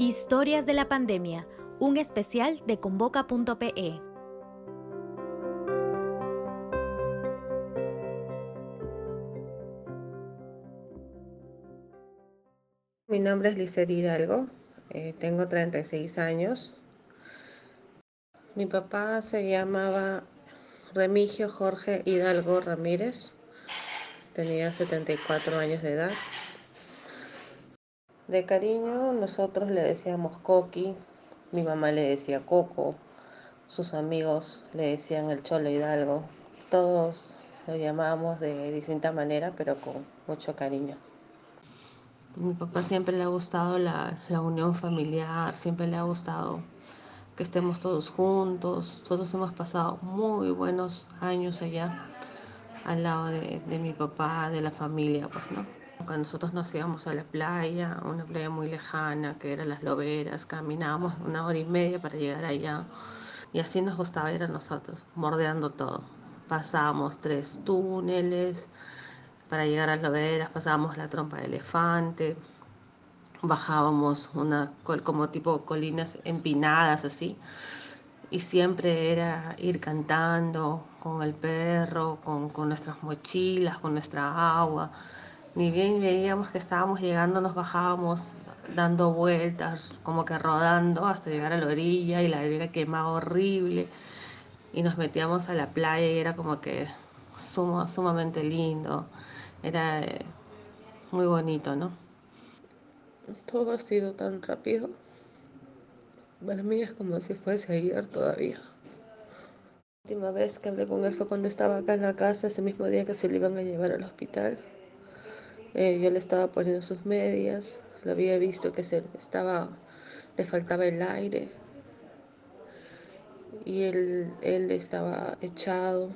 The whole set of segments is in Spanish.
Historias de la pandemia, un especial de convoca.pe. Mi nombre es Licer Hidalgo, eh, tengo 36 años. Mi papá se llamaba Remigio Jorge Hidalgo Ramírez, tenía 74 años de edad. De cariño nosotros le decíamos Coqui, mi mamá le decía Coco, sus amigos le decían el Cholo Hidalgo. Todos lo llamábamos de distinta manera, pero con mucho cariño. Mi papá siempre le ha gustado la, unión familiar, siempre le ha gustado que estemos todos juntos. Nosotros hemos pasado muy buenos años allá al lado de, de mi papá, de la familia, pues, ¿no? Cuando nosotros nos íbamos a la playa, una playa muy lejana, que era Las Loberas, caminábamos una hora y media para llegar allá. Y así nos gustaba ir a nosotros, bordeando todo. Pasábamos tres túneles para llegar a Las Loberas, pasábamos la trompa de elefante, bajábamos una como tipo colinas empinadas así y siempre era ir cantando con el perro, con nuestras mochilas, con nuestra agua ni bien veíamos que estábamos llegando, nos bajábamos dando vueltas, como que rodando hasta llegar a la orilla y la arena quemaba horrible. Y nos metíamos a la playa y era como que sumamente lindo. Era eh, muy bonito, ¿no? Todo ha sido tan rápido. Para mí es como si fuese ayer todavía. La última vez que hablé con él fue cuando estaba acá en la casa, ese mismo día que se le iban a llevar al hospital. Eh, yo le estaba poniendo sus medias, lo había visto que se estaba, le faltaba el aire y él, él estaba echado,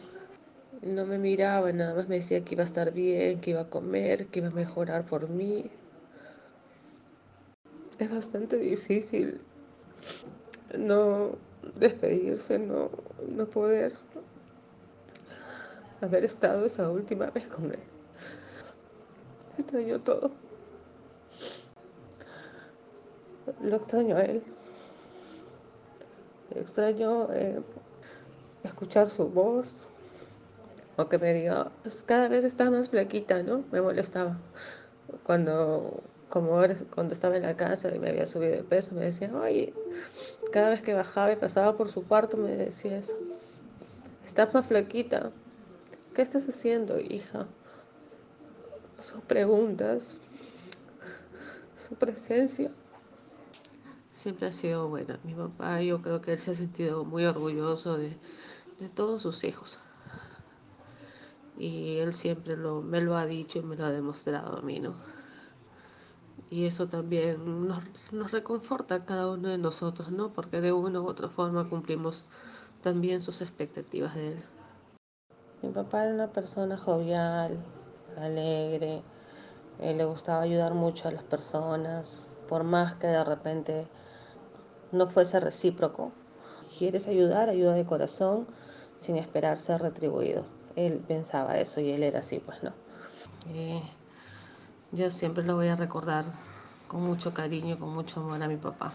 no me miraba, nada más me decía que iba a estar bien, que iba a comer, que iba a mejorar por mí. Es bastante difícil no despedirse, no, no poder haber estado esa última vez con él. Extraño todo. Lo extraño a él. Extraño eh, escuchar su voz o que me diga, cada vez está más flaquita, ¿no? Me molestaba. Cuando, como cuando estaba en la casa y me había subido de peso, me decía, oye, cada vez que bajaba y pasaba por su cuarto me decía eso. Estás más flaquita. ¿Qué estás haciendo, hija? Sus preguntas, su presencia. Siempre ha sido buena. Mi papá, yo creo que él se ha sentido muy orgulloso de, todos sus hijos. Y él siempre lo, me lo ha dicho y me lo ha demostrado a mí, ¿no? Y eso también nos, nos reconforta a cada uno de nosotros, ¿no? Porque de una u otra forma cumplimos también sus expectativas de él. Mi papá era una persona jovial, alegre, eh, le gustaba ayudar mucho a las personas, por más que de repente no fuese recíproco. Quieres ayudar, ayuda de corazón, sin esperar ser retribuido. Él pensaba eso y él era así, pues no. Eh, yo siempre lo voy a recordar con mucho cariño, con mucho amor a mi papá.